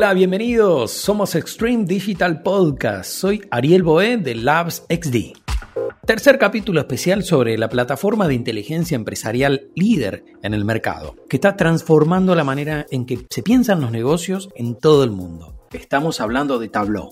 Hola, bienvenidos. Somos Extreme Digital Podcast. Soy Ariel Boé de Labs XD. Tercer capítulo especial sobre la plataforma de inteligencia empresarial líder en el mercado, que está transformando la manera en que se piensan los negocios en todo el mundo. Estamos hablando de Tableau.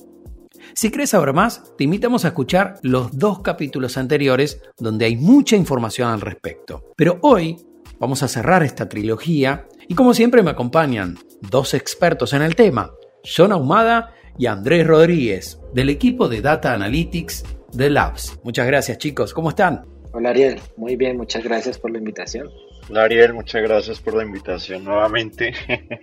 Si quieres saber más, te invitamos a escuchar los dos capítulos anteriores donde hay mucha información al respecto. Pero hoy vamos a cerrar esta trilogía y como siempre me acompañan dos expertos en el tema, John Ahumada y Andrés Rodríguez, del equipo de Data Analytics de Labs. Muchas gracias chicos, ¿cómo están? Hola Ariel, muy bien, muchas gracias por la invitación. Hola Ariel, muchas gracias por la invitación nuevamente.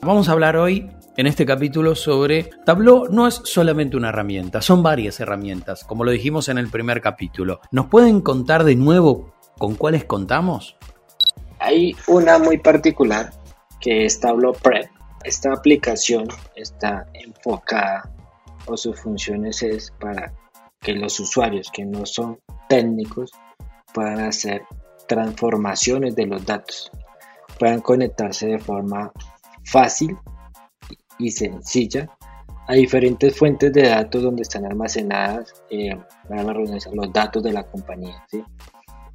Vamos a hablar hoy en este capítulo sobre Tableau no es solamente una herramienta, son varias herramientas, como lo dijimos en el primer capítulo. ¿Nos pueden contar de nuevo con cuáles contamos? Hay una muy particular que es Tableau Prep. Esta aplicación está enfocada o sus funciones es para que los usuarios que no son técnicos puedan hacer transformaciones de los datos, puedan conectarse de forma fácil y sencilla a diferentes fuentes de datos donde están almacenadas eh, los datos de la compañía.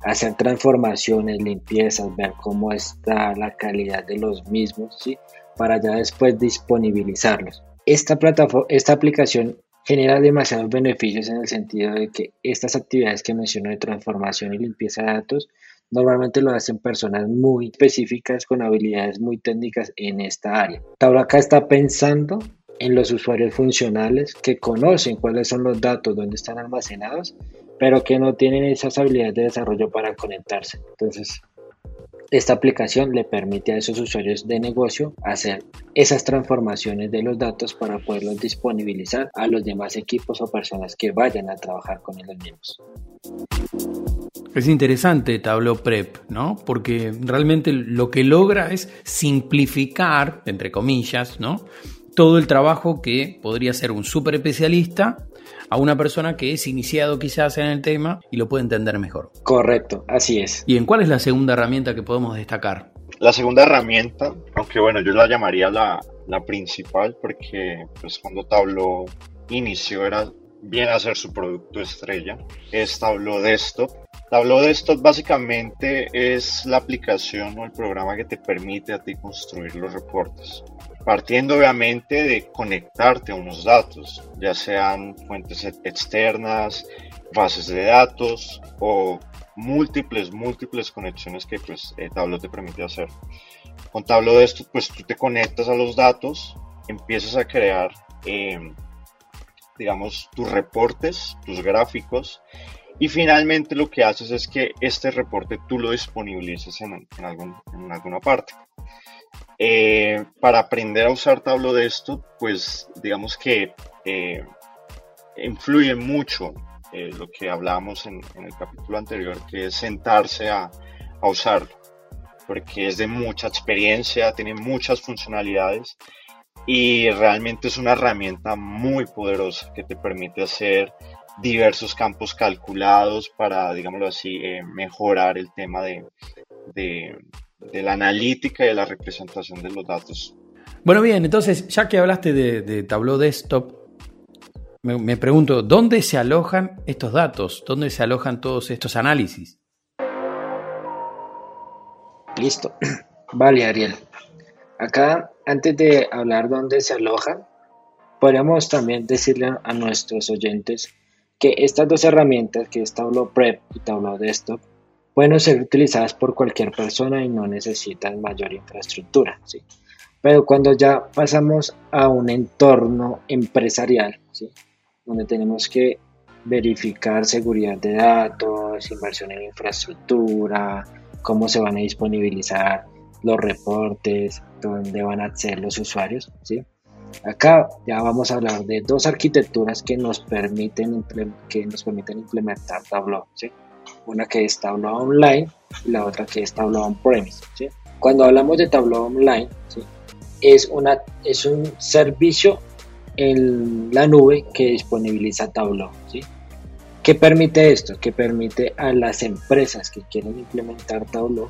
Hacer transformaciones, limpiezas, ver cómo está la calidad de los mismos, ¿sí? para ya después disponibilizarlos. Esta, plataforma, esta aplicación genera demasiados beneficios en el sentido de que estas actividades que menciono de transformación y limpieza de datos normalmente lo hacen personas muy específicas con habilidades muy técnicas en esta área. acá está pensando en los usuarios funcionales que conocen cuáles son los datos, dónde están almacenados, pero que no tienen esas habilidades de desarrollo para conectarse. Entonces, esta aplicación le permite a esos usuarios de negocio hacer esas transformaciones de los datos para poderlos disponibilizar a los demás equipos o personas que vayan a trabajar con ellos mismos. Es interesante Tableau Prep, ¿no? Porque realmente lo que logra es simplificar, entre comillas, ¿no? Todo el trabajo que podría ser un súper especialista a una persona que es iniciado quizás en el tema y lo puede entender mejor. Correcto, así es. ¿Y en cuál es la segunda herramienta que podemos destacar? La segunda herramienta, aunque bueno, yo la llamaría la, la principal porque pues cuando Tableau inició era bien hacer su producto estrella, es Tableau Desktop. Tableau Desktop básicamente es la aplicación o el programa que te permite a ti construir los reportes partiendo obviamente de conectarte a unos datos, ya sean fuentes externas, bases de datos o múltiples, múltiples conexiones que pues eh, Tableau te permite hacer. Con Tableau de esto, pues tú te conectas a los datos, empiezas a crear, em, digamos, tus reportes, tus gráficos, y finalmente lo que haces es que este reporte tú lo disponibilices en alguna parte. Eh, para aprender a usar Tableau de esto, pues digamos que eh, influye mucho eh, lo que hablábamos en, el capítulo anterior, que es sentarse a, usarlo, porque es de mucha experiencia, tiene muchas funcionalidades y realmente es una herramienta muy poderosa que te permite hacer diversos campos calculados para, digámoslo así, mejorar el tema de, de la analítica y de la representación de los datos. Bueno, bien, entonces, ya que hablaste de, Tableau Desktop, me, pregunto, ¿dónde se alojan estos datos? ¿Dónde se alojan todos estos análisis? Listo. Vale, Ariel. Acá, antes de hablar dónde se alojan, podríamos también decirle a nuestros oyentes que estas dos herramientas, que es Tableau Prep y Tableau Desktop, pueden ser utilizadas por cualquier persona y no necesitan mayor infraestructura. ¿sí? Pero cuando ya pasamos a un entorno empresarial, ¿sí? donde tenemos que verificar seguridad de datos, inversión en infraestructura, cómo se van a disponibilizar los reportes, dónde van a acceder los usuarios. ¿sí? Acá ya vamos a hablar de dos arquitecturas que nos permiten, que nos permiten implementar Tableau. ¿sí? Una que es Tableau Online y la otra que es Tableau On-Premise. Cuando hablamos de Tableau Online, es, una, es un servicio en la nube que disponibiliza Tableau. ¿sí? ¿Qué permite esto? Que permite a las empresas que quieren implementar Tableau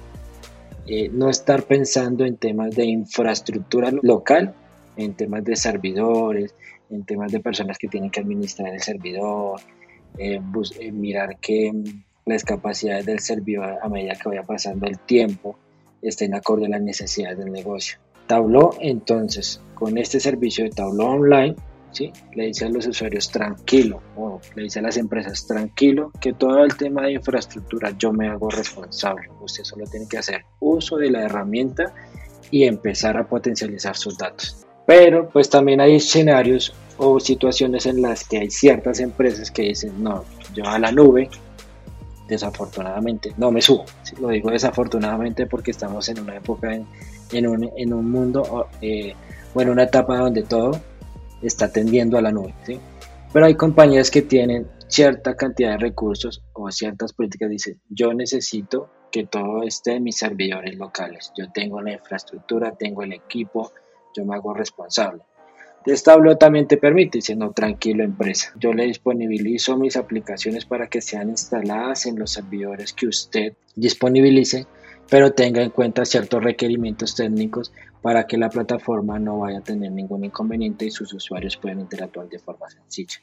eh, no estar pensando en temas de infraestructura local, en temas de servidores, en temas de personas que tienen que administrar el servidor, eh, eh, mirar que mm, las capacidades del servidor a medida que vaya pasando el tiempo estén acorde a las necesidades del negocio. Tableau, entonces, con este servicio de Tableau Online, ¿sí? le dice a los usuarios tranquilo, o le dice a las empresas tranquilo, que todo el tema de infraestructura yo me hago responsable. Usted solo tiene que hacer uso de la herramienta y empezar a potencializar sus datos. Pero pues también hay escenarios o situaciones en las que hay ciertas empresas que dicen, no, yo a la nube, desafortunadamente, no me subo. Lo digo desafortunadamente porque estamos en una época, en, un, en un, mundo eh, o en una etapa donde todo está tendiendo a la nube. Pero hay compañías que tienen cierta cantidad de recursos o ciertas políticas, dicen, yo necesito que todo esté en mis servidores locales. Yo tengo la infraestructura, tengo el equipo, yo me hago responsable. Tableau también te permite, diciendo tranquilo empresa, yo le disponibilizo mis aplicaciones para que sean instaladas en los servidores que usted disponibilice, pero tenga en cuenta ciertos requerimientos técnicos para que la plataforma no vaya a tener ningún inconveniente y sus usuarios puedan interactuar de forma sencilla.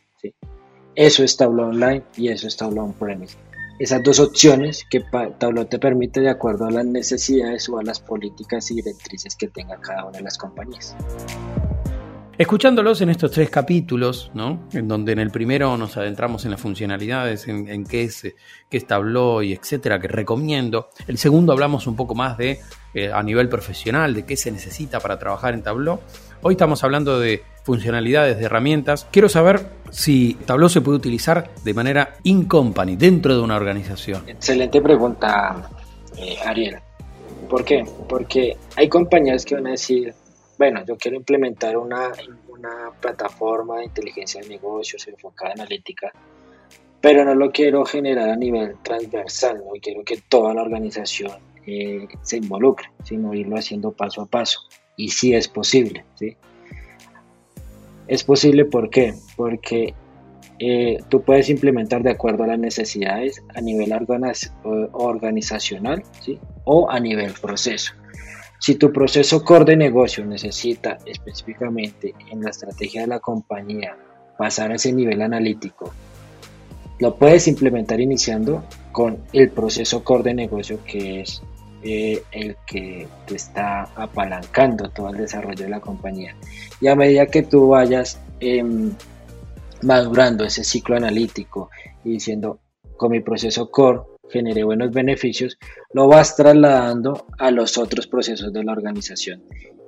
Eso es Tableau Online y eso es Tableau On-Premise. Esas dos opciones que Tableau te permite de acuerdo a las necesidades o a las políticas y directrices que tenga cada una de las compañías. Escuchándolos en estos tres capítulos, ¿no? en donde en el primero nos adentramos en las funcionalidades, en, qué, es, qué es Tableau y etcétera, que recomiendo. El segundo hablamos un poco más de eh, a nivel profesional, de qué se necesita para trabajar en Tableau. Hoy estamos hablando de funcionalidades, de herramientas. Quiero saber si Tableau se puede utilizar de manera in-company, dentro de una organización. Excelente pregunta, eh, Ariel. ¿Por qué? Porque hay compañías que van a decir, bueno, yo quiero implementar una, una plataforma de inteligencia de negocios enfocada en analítica, pero no lo quiero generar a nivel transversal, no quiero que toda la organización eh, se involucre, sino irlo haciendo paso a paso. Y sí es posible, ¿sí? Es posible, ¿por qué? Porque eh, tú puedes implementar de acuerdo a las necesidades a nivel organizacional ¿sí? o a nivel proceso. Si tu proceso core de negocio necesita específicamente en la estrategia de la compañía pasar a ese nivel analítico, lo puedes implementar iniciando con el proceso core de negocio que es eh, el que te está apalancando todo el desarrollo de la compañía. Y a medida que tú vayas em, madurando ese ciclo analítico y diciendo, con mi proceso core genere buenos beneficios, lo vas trasladando a los otros procesos de la organización.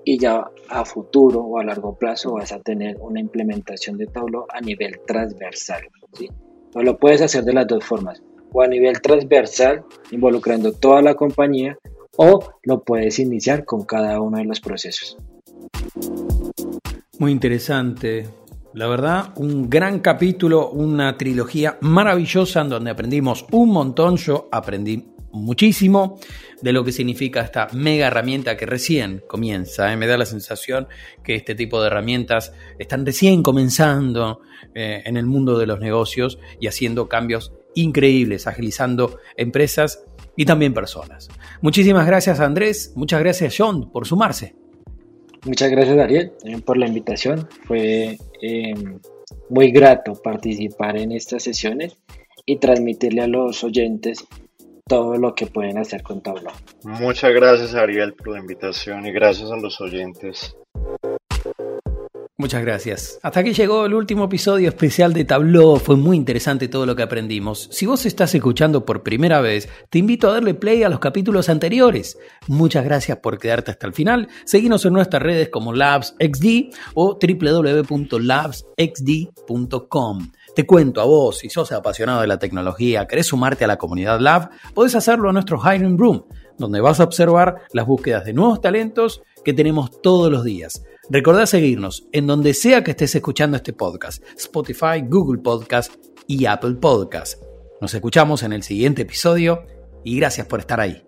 Y ya a futuro o a largo plazo vas a tener una implementación de Tableau a nivel transversal. ¿sí? No lo puedes hacer de las dos formas, o a nivel transversal, involucrando toda la compañía, o lo puedes iniciar con cada uno de los procesos. Muy interesante, la verdad, un gran capítulo, una trilogía maravillosa en donde aprendimos un montón. Yo aprendí muchísimo de lo que significa esta mega herramienta que recién comienza. ¿eh? Me da la sensación que este tipo de herramientas están recién comenzando eh, en el mundo de los negocios y haciendo cambios increíbles, agilizando empresas y también personas. Muchísimas gracias Andrés, muchas gracias John por sumarse. Muchas gracias Ariel por la invitación. Fue eh, muy grato participar en estas sesiones y transmitirle a los oyentes todo lo que pueden hacer con Tableau. Muchas gracias Ariel por la invitación y gracias a los oyentes. Muchas gracias. Hasta aquí llegó el último episodio especial de Tableau. Fue muy interesante todo lo que aprendimos. Si vos estás escuchando por primera vez, te invito a darle play a los capítulos anteriores. Muchas gracias por quedarte hasta el final. Seguinos en nuestras redes como LabsXD o www.labsxd.com. Te cuento a vos, si sos apasionado de la tecnología, querés sumarte a la comunidad Lab, podés hacerlo a nuestro Hiring Room, donde vas a observar las búsquedas de nuevos talentos que tenemos todos los días. Recordá seguirnos en donde sea que estés escuchando este podcast, Spotify, Google Podcast y Apple Podcast. Nos escuchamos en el siguiente episodio y gracias por estar ahí.